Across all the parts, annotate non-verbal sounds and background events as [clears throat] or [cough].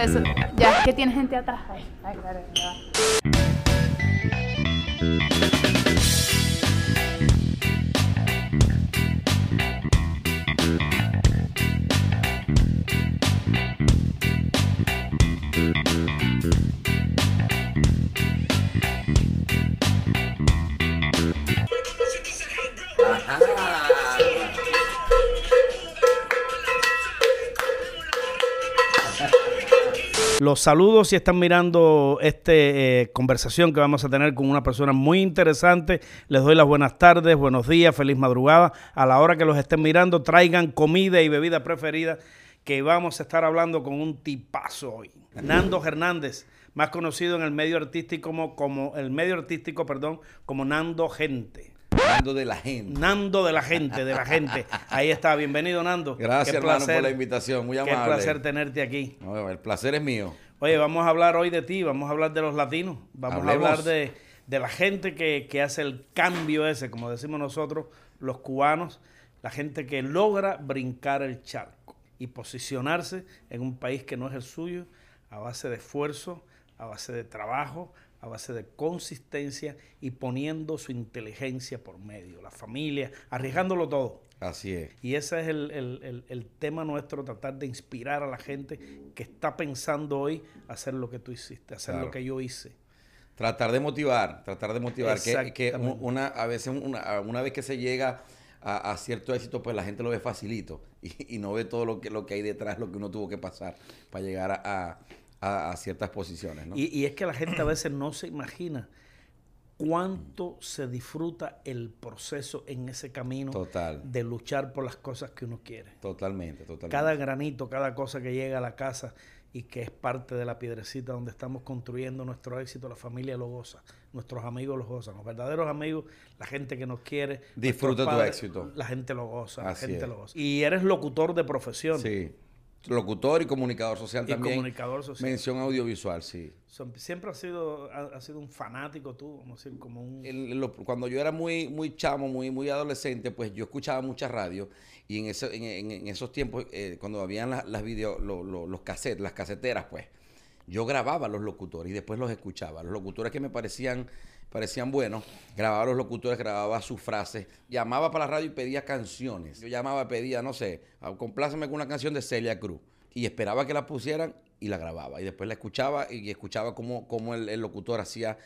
Eso, ya, que tiene gente atrás. Ay, claro, ya Los saludos si están mirando esta conversación que vamos a tener con una persona muy interesante. Les doy las buenas tardes, buenos días, feliz madrugada. A la hora que los estén mirando, traigan comida y bebida preferida que vamos a estar hablando con un tipazo hoy. Nando Hernández, más conocido en el medio artístico como, como el medio artístico, perdón, como Nando Gente. Hablando de la gente. Nando de la gente, de la gente. Ahí está, bienvenido Nando. Gracias, Qué hermano, placer, por la invitación. Muy Qué amable. placer tenerte aquí. No, el placer es mío. Oye, vamos a hablar hoy de ti, vamos a hablar de los latinos, vamos Hablemos. a hablar de, de la gente que, que hace el cambio ese, como decimos nosotros, los cubanos, la gente que logra brincar el charco y posicionarse en un país que no es el suyo a base de esfuerzo, a base de trabajo, a base de consistencia y poniendo su inteligencia por medio, la familia, arriesgándolo todo. Así es. Y ese es el, el- el- el tema nuestro, tratar de inspirar a la gente que está pensando hoy hacer lo que tú hiciste, hacer Claro. lo que yo hice. Tratar de motivar, tratar de motivar. Que, que una, a veces, una, una vez que se llega a, a cierto éxito, pues la gente lo ve facilito [laughs] y, y no ve todo lo que, lo que hay detrás, lo que uno tuvo que pasar para llegar a, a- a- a ciertas posiciones. ¿no? Y, y es que la gente a veces no se imagina cuánto se disfruta el proceso en ese camino Total. de luchar por las cosas que uno quiere. Totalmente, totalmente. Cada granito, cada cosa que llega a la casa y que es parte de la piedrecita donde estamos construyendo nuestro éxito, la familia lo goza, nuestros amigos lo gozan, los verdaderos amigos, la gente que nos quiere. Disfruta tu éxito. La gente lo goza, Así la gente es. lo goza. Y eres locutor de profesión, Sí. Locutor y comunicador social Y también. comunicador social. Mención audiovisual, sí. Siempre has sido, ha, has sido un fanático tú, vamos a decir, como un... el- lo- cuando yo era muy, muy chamo, muy, muy adolescente, pues yo escuchaba mucha radio y en, ese- en, en- en esos tiempos, eh, cuando habían las, las video, lo- lo- los cassettes, las caseteras, pues yo grababa a los locutores y después los escuchaba. Los locutores que me parecían, parecían buenos, grababa los locutores, grababa sus frases, llamaba para la radio y pedía canciones. Yo llamaba, pedía, no sé, "Ah, compláceme con una canción de Celia Cruz y esperaba que la pusieran y la grababa. Y después la escuchaba y escuchaba cómo, cómo el, locutor hacía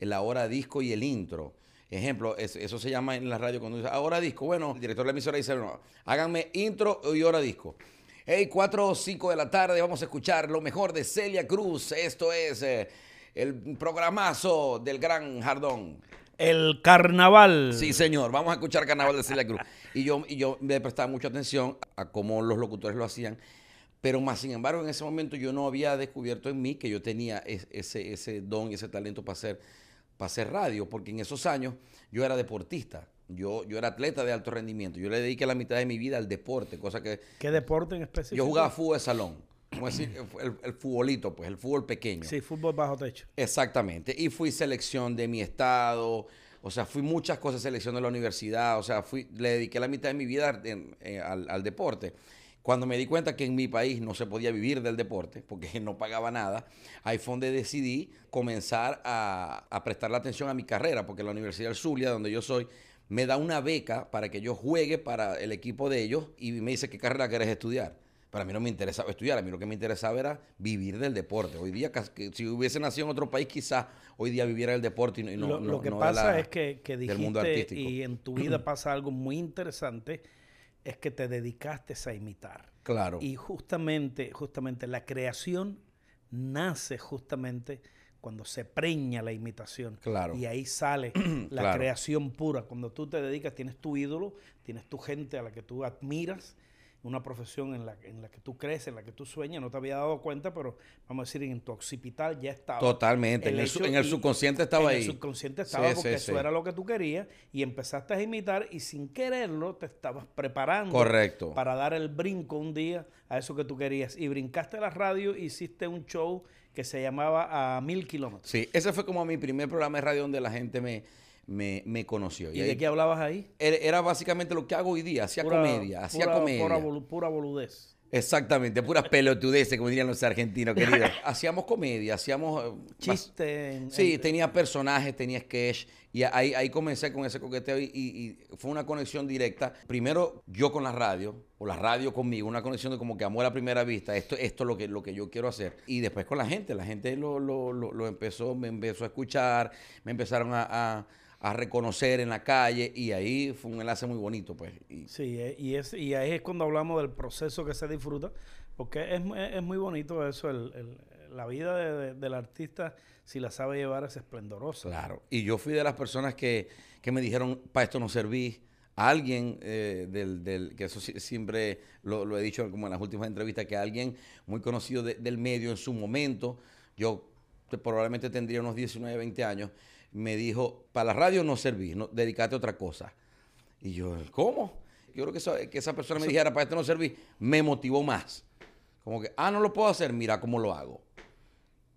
la hora disco y el intro. Ejemplo, es- eso se llama en la radio cuando dice, ahora disco. Bueno, el director de la emisora dice, no, háganme intro y hora disco. Hey, 4 o 5 de la tarde, vamos a escuchar lo mejor de Celia Cruz. Esto es eh, el programazo del gran Jardón. El carnaval. Sí, señor, vamos a escuchar Carnaval de Celia Cruz. Y yo, y yo me prestaba mucha atención a cómo los locutores lo hacían. Pero más sin embargo, en ese momento yo no había descubierto en mí que yo tenía es- ese, ese don y ese talento para hacer, para hacer radio, porque en esos años yo era deportista, yo, yo era atleta de alto rendimiento, yo le dediqué la mitad de mi vida al deporte, cosa que ¿Qué deporte en específico? yo jugaba fútbol de salón, como decir, el, el futbolito, pues el fútbol pequeño. Sí, fútbol bajo techo. Exactamente. Y fui selección de mi estado, o sea, fui muchas cosas, selección de la universidad, o sea, fui, le dediqué la mitad de mi vida en- eh, al, al deporte. Cuando me di cuenta que en mi país no se podía vivir del deporte, porque [laughs] no pagaba nada, ahí fue donde decidí comenzar a, a prestarle atención a mi carrera, porque la Universidad del Zulia, donde yo soy, me da una beca para que yo juegue para el equipo de ellos y me dice qué carrera quieres estudiar. Para mí no me interesaba estudiar, a mí lo que me interesaba era vivir del deporte. Hoy día, si hubiese nacido en otro país, quizás hoy día viviera el deporte y no, lo, no- lo que no de pasa la- es que, que del mundo dijiste artístico. y en tu vida pasa algo muy interesante, es que te dedicaste a imitar. Claro. Y justamente, justamente la creación nace justamente cuando se preña la imitación. Claro. Y ahí sale [clears throat] la Claro. creación pura. Cuando tú te dedicas, tienes tu ídolo, tienes tu gente a la que tú admiras, una profesión en la, en la que tú crees, en la que tú sueñas, no te había dado cuenta, pero vamos a decir, en tu occipital ya estaba. Totalmente, en el en subconsciente estaba en ahí. el subconsciente estaba Sí, porque sí, eso sí. era lo que tú querías y empezaste a imitar y sin quererlo te estabas preparando Correcto. para dar el brinco un día a eso que tú querías. Y brincaste a la radio, hiciste un show que se llamaba A Mil Kilómetros. Sí, ese fue como mi primer programa de radio donde la gente me, me, me conoció. ¿Y ahí- de qué hablabas ahí? era, básicamente lo que hago hoy día, hacía comedia, hacía pura- comedia. Pura, pura boludez. Exactamente, puras [laughs] pelotudeces, como dirían los argentinos, queridos. [laughs] hacíamos comedia, hacíamos... eh, bas- Chiste. en- Sí, en- tenía personajes, tenía sketch y ahí, ahí comencé con ese coqueteo y, y- y fue una conexión directa. Primero yo con la radio, o la radio conmigo, una conexión de como que amor a primera vista, esto, esto es lo que, lo que yo quiero hacer. Y después con la gente, la gente lo, lo- lo- lo empezó, me empezó a escuchar, me empezaron a, a- a reconocer en la calle y ahí fue un enlace muy bonito, pues. Y- Sí, eh, y, es, y ahí es cuando hablamos del proceso que se disfruta, porque es, es muy bonito eso, el- el- la vida de- de- del artista, si la sabe llevar, es esplendorosa. Claro. Y yo fui de las personas que, que me dijeron, para esto no serví. A alguien eh, del, del- que eso siempre lo, lo he dicho como en las últimas entrevistas, que alguien muy conocido de- del medio en su momento, yo te- probablemente tendría unos 19, 20 años, me dijo, para la radio no serví, no, dedicate a otra cosa. Y yo, ¿cómo? Yo creo que, eso- que esa persona me dijera, para esto no serví, me motivó más. Como que, ah, no lo puedo hacer, mira cómo lo hago.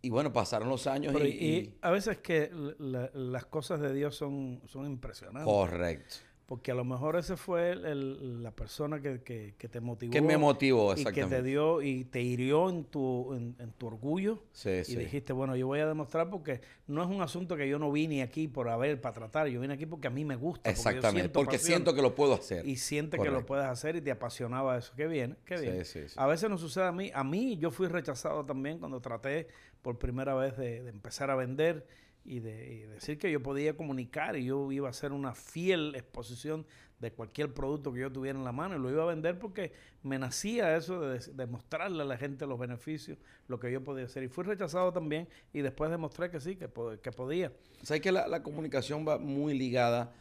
Y bueno, pasaron los años Pero y- y, y a veces que la- las cosas de Dios son, son impresionantes. Correcto. Porque a lo mejor ese fue el- el- la persona que, que- que te motivó. Que me motivó, Y que exactamente. te dio y te hirió en tu, en, en tu orgullo. Sí, y sí. dijiste, bueno, yo voy a demostrar porque no es un asunto que yo no vine aquí por haber, para tratar. Yo vine aquí porque a mí me gusta. porque Exactamente, siento porque siento que lo puedo hacer. Y siente que lo puedes hacer y te apasionaba eso. Qué bien, qué bien. sí, sí. A veces nos sucede a mí. A mí yo fui rechazado también cuando traté por primera vez de, de empezar a vender y de decir que yo podía comunicar y yo iba a hacer una fiel exposición de cualquier producto que yo tuviera en la mano y lo iba a vender porque me nacía eso de, de mostrarle a la gente los beneficios, lo que yo podía hacer. Y fui rechazado también y después demostré que sí, que, que podía. ¿Sabes que la, la comunicación va muy ligada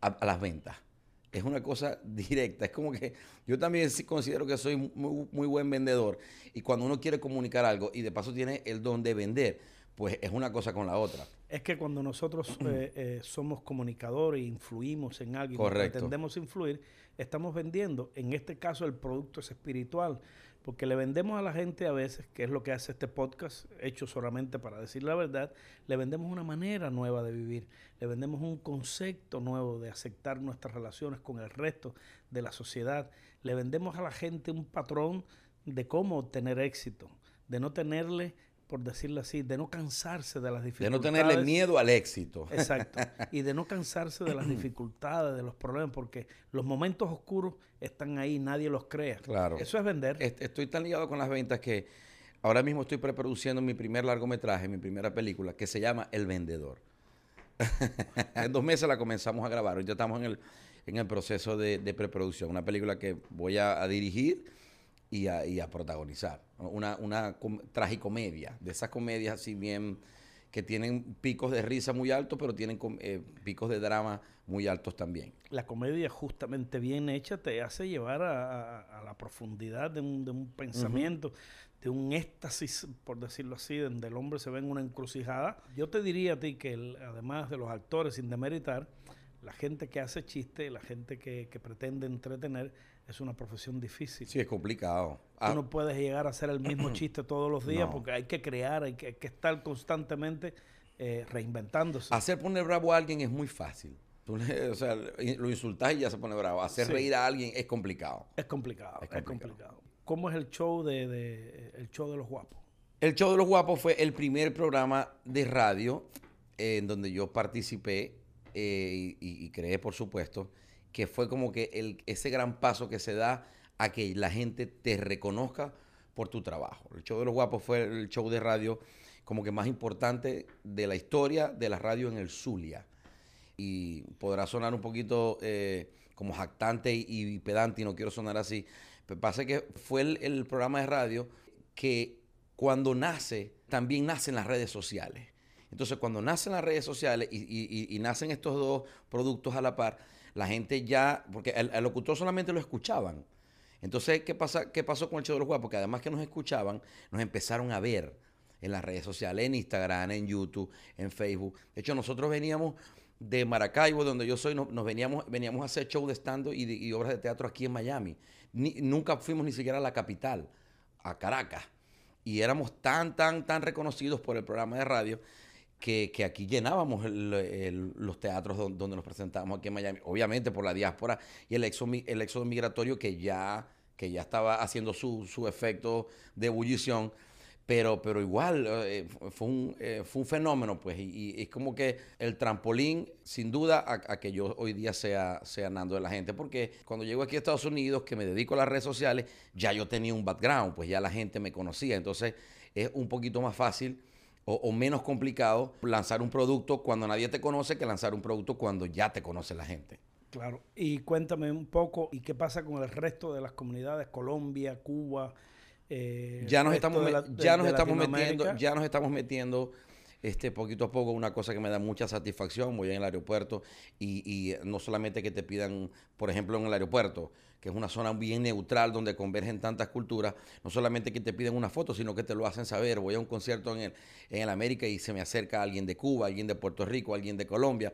a, a las ventas? Es una cosa directa. Es como que yo también sí considero que soy muy, muy buen vendedor. Y cuando uno quiere comunicar algo y de paso tiene el don de vender, pues es una cosa con la otra. Es que cuando nosotros eh, [clears throat] eh, somos comunicadores e influimos en alguien, o Correcto. pretendemos influir, estamos vendiendo, en este caso el producto es espiritual, porque le vendemos a la gente a veces, que es lo que hace este podcast, hecho solamente para decir la verdad, le vendemos una manera nueva de vivir, le vendemos un concepto nuevo de aceptar nuestras relaciones con el resto de la sociedad, le vendemos a la gente un patrón de cómo obtener éxito, de no tenerle, por decirlo así, de no cansarse de las De dificultades. no tenerle miedo al éxito. Exacto. [laughs] Y de no cansarse de las [clears throat] dificultades, de los problemas, porque los momentos oscuros están ahí, nadie los crea. Claro. Eso es vender. Est- Estoy tan ligado con las ventas que ahora mismo estoy preproduciendo mi primer largometraje, mi primera película, que se llama El Vendedor. [laughs] en dos meses la comenzamos a grabar. Ahorita estamos en el, en el proceso de, de preproducción. Una película que voy a, a dirigir y a, y a protagonizar. Una, una com- tragicomedia, de esas comedias así bien que tienen picos de risa muy altos, pero tienen eh, picos de drama muy altos también. La comedia justamente bien hecha te hace llevar a, a- a la profundidad de un, de un pensamiento, de un éxtasis, por decirlo así, donde el hombre se ve en una encrucijada. Yo te diría a ti que el- además de los actores, sin demeritar, la gente que hace chiste, la gente que, que pretende entretener, es una profesión difícil. Sí, es complicado. Tú Ah, no puedes llegar a hacer el mismo [clears throat] chiste todos los días No. porque hay que crear, hay que, hay que estar constantemente eh, reinventándose. Hacer poner bravo a alguien es muy fácil. [laughs] Tú le- o sea, lo insultas y ya se pone bravo. Hacer Sí. reír a alguien es complicado. Es complicado, Es es complicado. complicado. ¿Cómo es el show de, de- el show de los guapos? El Show de los Guapos fue el primer programa de radio eh, en donde yo participé eh, y, y creé, por supuesto, que fue como que ese gran paso que se da a que la gente te reconozca por tu trabajo. El Show de los Guapos fue el show de radio como que más importante de la historia de la radio en el Zulia. Y podrá sonar un poquito eh, como jactante y, pedante, y no quiero sonar así. Pero pasa que fue el, programa de radio que cuando nace, también nacen las redes sociales. Entonces, cuando nacen las redes sociales y nacen estos dos productos a la par, la gente ya, porque el, locutor solamente lo escuchaban. Entonces, ¿qué, pasa, ¿qué pasó con el show de los guapos? Que además que nos escuchaban, nos empezaron a ver en las redes sociales, en Instagram, en YouTube, en Facebook. De hecho, nosotros veníamos de Maracaibo, donde yo soy, no- nos veníamos, veníamos a hacer show de stand y, obras de teatro aquí en Miami. Nunca fuimos ni siquiera a la capital, a Caracas. Y éramos tan, tan, tan reconocidos por el programa de radio que, aquí llenábamos los teatros don- donde, nos presentábamos aquí en Miami. Obviamente por la diáspora y el éxodo, el migratorio que ya, que ya estaba haciendo su, su efecto de ebullición. Pero, pero igual, eh, fue, un, eh, fue un fenómeno, pues, y, es como que el trampolín, sin duda, a, a que yo hoy día sea, sea Nando de la gente, porque cuando llego aquí a Estados Unidos, que me dedico a las redes sociales, ya yo tenía un background, pues ya la gente me conocía, entonces es un poquito más fácil o, o menos complicado lanzar un producto cuando nadie te conoce que lanzar un producto cuando ya te conoce la gente. Claro. Y cuéntame un poco, ¿y qué pasa con el resto de las comunidades? Colombia, Cuba. eh, ya nos estamos, la- de- ya nos estamos metiendo, ya nos estamos metiendo este poquito a poco una cosa que me da mucha satisfacción. Voy en el aeropuerto y, y no solamente que te pidan, por ejemplo, en el aeropuerto, que es una zona bien neutral donde convergen tantas culturas, no solamente que te piden una foto, sino que te lo hacen saber. Voy a un concierto en el, en el América y se me acerca alguien de Cuba, alguien de Puerto Rico, alguien de Colombia,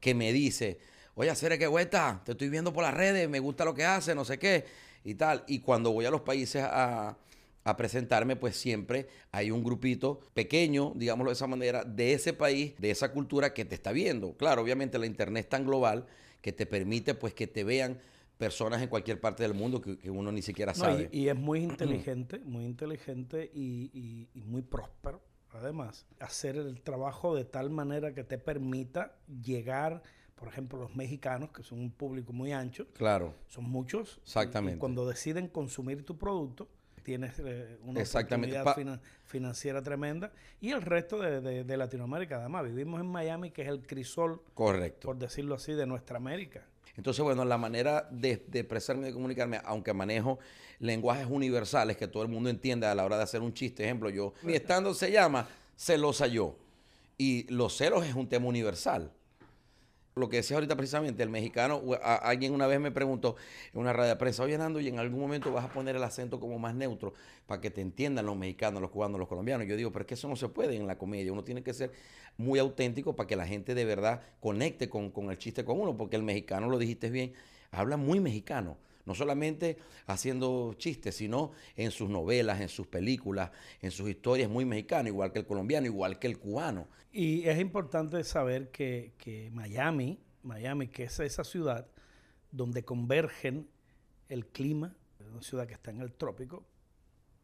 que me dice, oye, Cere, qué vuelta, te estoy viendo por las redes, me gusta lo que hace, no sé qué, y tal. Y cuando voy a los países a, a presentarme, pues siempre hay un grupito pequeño, digámoslo de esa manera, de ese país, de esa cultura que te está viendo. Claro, obviamente la internet es tan global que te permite pues que te vean personas en cualquier parte del mundo que, que uno ni siquiera No, sabe. y, y es muy [clears throat] inteligente, muy inteligente y, y- y muy próspero. Además, hacer el trabajo de tal manera que te permita llegar, por ejemplo, los mexicanos, que son un público muy ancho, claro, son muchos. Exactamente. Y, cuando deciden consumir tu producto, tienes eh, una oportunidad finan- financiera tremenda. Y el resto de, de- de Latinoamérica, además, vivimos en Miami, que es el crisol, correcto. por decirlo así, de nuestra América. Entonces, bueno, la manera de, de expresarme y de comunicarme, aunque manejo lenguajes universales que todo el mundo entienda a la hora de hacer un chiste, ejemplo, yo, mi estando se llama celosa yo. Y los celos es un tema universal. Lo que decía ahorita precisamente, el mexicano, alguien una vez me preguntó en una radio de prensa, oye Nando, y en algún momento vas a poner el acento como más neutro para que te entiendan los mexicanos, los cubanos, los colombianos. Yo digo, pero es que eso no se puede en la comedia. Uno tiene que ser muy auténtico para que la gente de verdad conecte con, con el chiste con uno, porque el mexicano, lo dijiste bien, habla muy mexicano. No solamente haciendo chistes, sino en sus novelas, en sus películas, en sus historias muy mexicano, igual que el colombiano, igual que el cubano. Y es importante saber que, que Miami, Miami, que es esa ciudad donde convergen el clima, una ciudad que está en el trópico,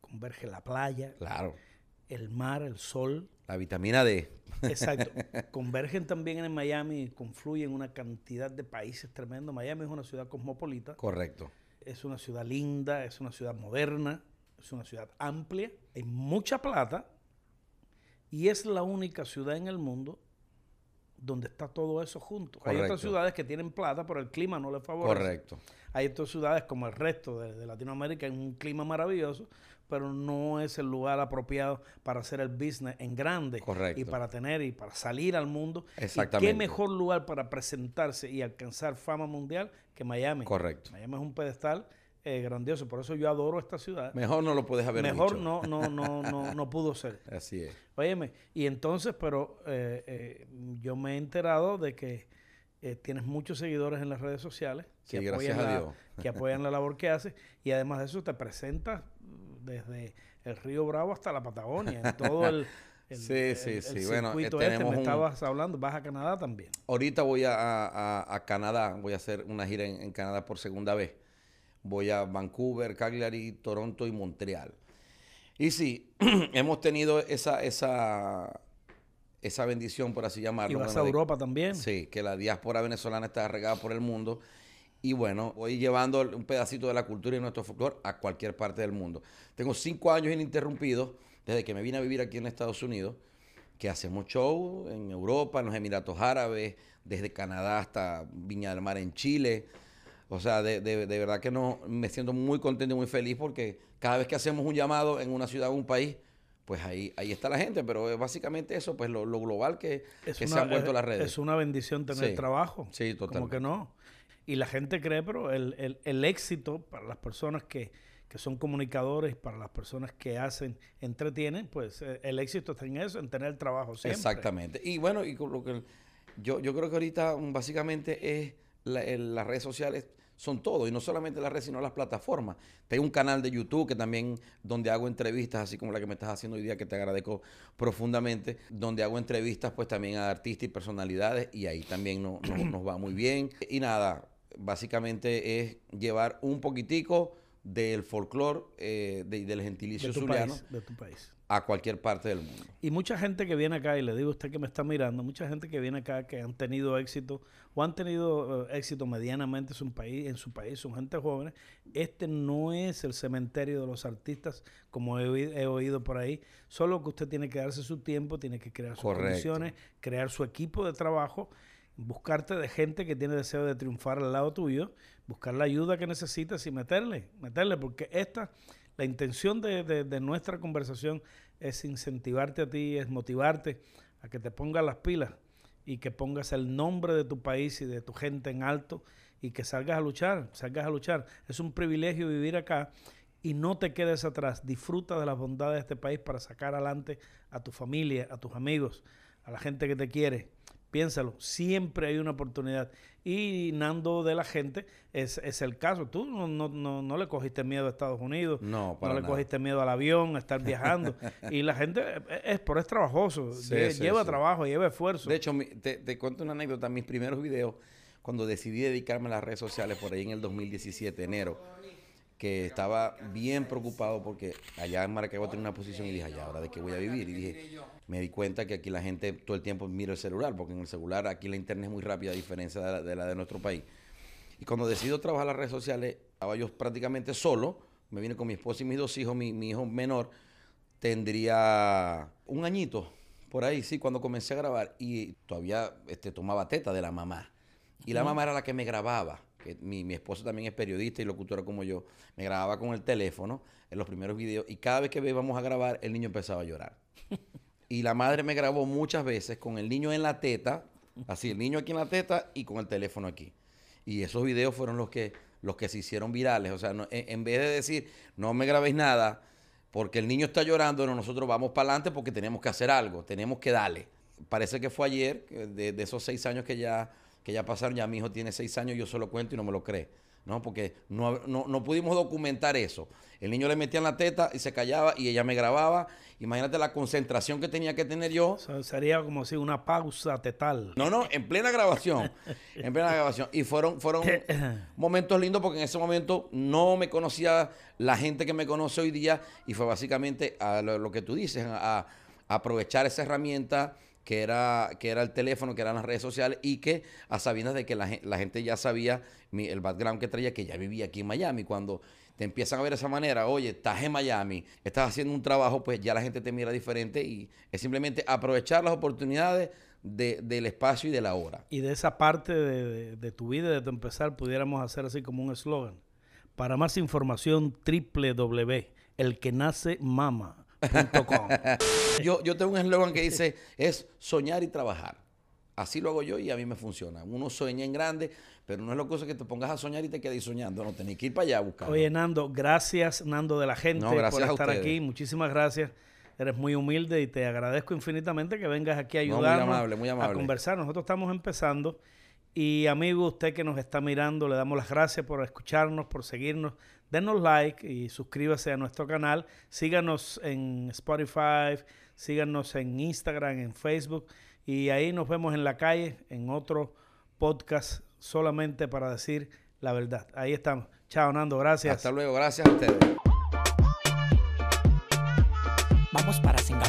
converge la playa, Claro. El mar, el sol. La vitamina D. Exacto. [laughs] Convergen también en Miami y confluyen una cantidad de países tremendo. Miami es una ciudad cosmopolita, Correcto. es una ciudad linda, es una ciudad moderna, es una ciudad amplia, hay mucha plata y es la única ciudad en el mundo donde está todo eso junto. Hay otras ciudades que tienen plata, pero el clima no les favorece. Correcto. Hay otras ciudades como el resto de, de Latinoamérica en un clima maravilloso, pero no es el lugar apropiado para hacer el business en grande Correcto. y para tener y para salir al mundo. ¿Y Exactamente. qué mejor lugar para presentarse y alcanzar fama mundial que Miami? Correcto. Miami es un pedestal eh, grandioso, por eso yo adoro esta ciudad. Mejor no lo puedes haber Mejor dicho. no, no, no, no, no [laughs] pudo ser. Así es. Óyeme, y entonces, pero eh, eh, yo me he enterado de que eh, tienes muchos seguidores en las redes sociales Sí, que, gracias apoyan a la, Dios. que apoyan la labor que haces y además de eso te presentas desde el Río Bravo hasta la Patagonia, en todo el, [laughs] el- Sí, el- sí, el sí. Bueno, circuito este, tenemos me un- estabas hablando, vas a Canadá también. Ahorita voy a, a- a Canadá, voy a hacer una gira en, en Canadá por segunda vez. Voy a Vancouver, Calgary, Toronto y Montreal. Y sí, [clears throat] hemos tenido esa, esa, esa bendición, por así llamarlo. Y vas bueno, a de- Europa también. Sí, que la diáspora venezolana está regada por el mundo. Y bueno, voy llevando un pedacito de la cultura y nuestro folclore a cualquier parte del mundo. Tengo cinco años ininterrumpidos desde que me vine a vivir aquí en Estados Unidos, que hacemos show en Europa, en los Emiratos Árabes, desde Canadá hasta Viña del Mar en Chile. O sea, de, de- de verdad que no, me siento muy contento y muy feliz porque cada vez que hacemos un llamado en una ciudad o un país, pues ahí, ahí está la gente. Pero es básicamente eso, pues lo, lo global que, Es que se han vuelto las redes. Es una bendición tener Sí. trabajo. Sí, Como totalmente. que no. Y la gente cree, pero el, el- el éxito para las personas que, que son comunicadores, para las personas que hacen, entretienen, pues eh, el éxito está en eso, en tener trabajo siempre. Exactamente. Y bueno, y lo que yo, yo creo que ahorita mm, básicamente es la- el- las redes sociales son todo, y no solamente las redes, sino las plataformas. Tengo un canal de YouTube que también, donde hago entrevistas, así como la que me estás haciendo hoy día, que te agradezco profundamente, donde hago entrevistas pues también a artistas y personalidades, y ahí también no- no- nos va muy bien. Y nada, básicamente es llevar un poquitico del folclore eh, de- y del gentilicio de zuliano país, de tu país. A cualquier parte del mundo. Y mucha gente que viene acá, y le digo a usted que me está mirando, mucha gente que viene acá que han tenido éxito o han tenido eh, éxito medianamente en su país, en su país, son gente joven. Este no es el cementerio de los artistas, como he, oí- he oído por ahí. Solo que usted tiene que darse su tiempo, tiene que crear sus Correcto. condiciones, crear su equipo de trabajo, buscarte de gente que tiene deseo de triunfar al lado tuyo, buscar la ayuda que necesitas y meterle, meterle, porque esta, la intención de, de- de nuestra conversación es incentivarte a ti, es motivarte a que te pongas las pilas y que pongas el nombre de tu país y de tu gente en alto y que salgas a luchar, salgas a luchar. Es un privilegio vivir acá y no te quedes atrás. Disfruta de las bondades de este país para sacar adelante a tu familia, a tus amigos, a la gente que te quiere. Piénsalo, siempre hay una oportunidad. Y Nando de la gente es, es el caso. Tú no, no, no, no le cogiste miedo a Estados Unidos, No, para no le nada. cogiste miedo al avión, a estar viajando. [laughs] y la gente es, es, pero es trabajoso, Sí, lle- sí, lleva sí. trabajo, lleva esfuerzo. De hecho, mi- te, te cuento una anécdota. Mis primeros videos, cuando decidí dedicarme a las redes sociales por ahí en el 2017, enero, que estaba bien preocupado porque allá en Maracaibo tenía una posición y dije, allá, ¿ahora de qué voy a vivir? Y dije, me di cuenta que aquí la gente todo el tiempo mira el celular, porque en el celular aquí la internet es muy rápida a diferencia de la de, la de nuestro país. Y cuando decido trabajar las redes sociales, estaba yo prácticamente solo, me vine con mi esposa y mis dos hijos, mi, mi hijo menor tendría un añito, por ahí, sí, cuando comencé a grabar y todavía este, tomaba teta de la mamá. Y la mamá era la que me grababa. Que mi, mi esposo también es periodista y locutora como yo. Me grababa con el teléfono en los primeros videos y cada vez que íbamos a grabar, el niño empezaba a llorar. [laughs] Y la madre me grabó muchas veces con el niño en la teta, así, el niño aquí en la teta y con el teléfono aquí. Y esos videos fueron los que, los que se hicieron virales. O sea, no- en, en vez de decir, no me grabéis nada, porque el niño está llorando, no, nosotros vamos para adelante porque tenemos que hacer algo, tenemos que darle. Parece que fue ayer, de, de esos seis años que ya, que ya pasaron, ya mi hijo tiene seis años, yo se lo cuento y no me lo cree. ¿no? Porque no, no, no pudimos documentar eso. El niño le metía en la teta y se callaba y ella me grababa. Imagínate la concentración que tenía que tener yo. O sea, sería como si una pausa tetal. No, no, en plena grabación. [laughs] en plena grabación. Y fueron, fueron [coughs] momentos lindos porque en ese momento no me conocía la gente que me conoce hoy día y fue básicamente a lo, lo que tú dices, a, a aprovechar esa herramienta que era, que era el teléfono, que eran las redes sociales y que a sabiendas de que la, gen- la gente ya sabía el background que traía, que ya vivía aquí en Miami. Cuando te empiezan a ver de esa manera, oye, estás en Miami, estás haciendo un trabajo, pues ya la gente te mira diferente y es simplemente aprovechar las oportunidades de- del espacio y de la hora. Y de esa parte de, de- tu vida, de tu empezar, pudiéramos hacer así como un eslogan. Para más información, www.elquenacemama.com. [laughs] Yo, yo tengo un eslogan que dice, es soñar y trabajar. Así lo hago yo y a mí me funciona. Uno sueña en grande, pero no es lo cosa que te pongas a soñar y te quedes soñando. No, tenés que ir para allá a buscar. Oye, Nando, gracias, Nando de la gente, No, por a estar aquí. Muchísimas gracias. Eres muy humilde y te agradezco infinitamente que vengas aquí a No, muy ayudarnos amable, muy a amable. conversar. Nosotros estamos empezando. Y amigo, usted que nos está mirando, le damos las gracias por escucharnos, por seguirnos. Denos like y suscríbase a nuestro canal. Síganos en Spotify, síganos en Instagram, en Facebook. Y ahí nos vemos en la calle, en otro podcast solamente para decir la verdad. Ahí estamos. Chao, Nando. Gracias. Hasta luego, gracias a ustedes. Vamos para Singapur.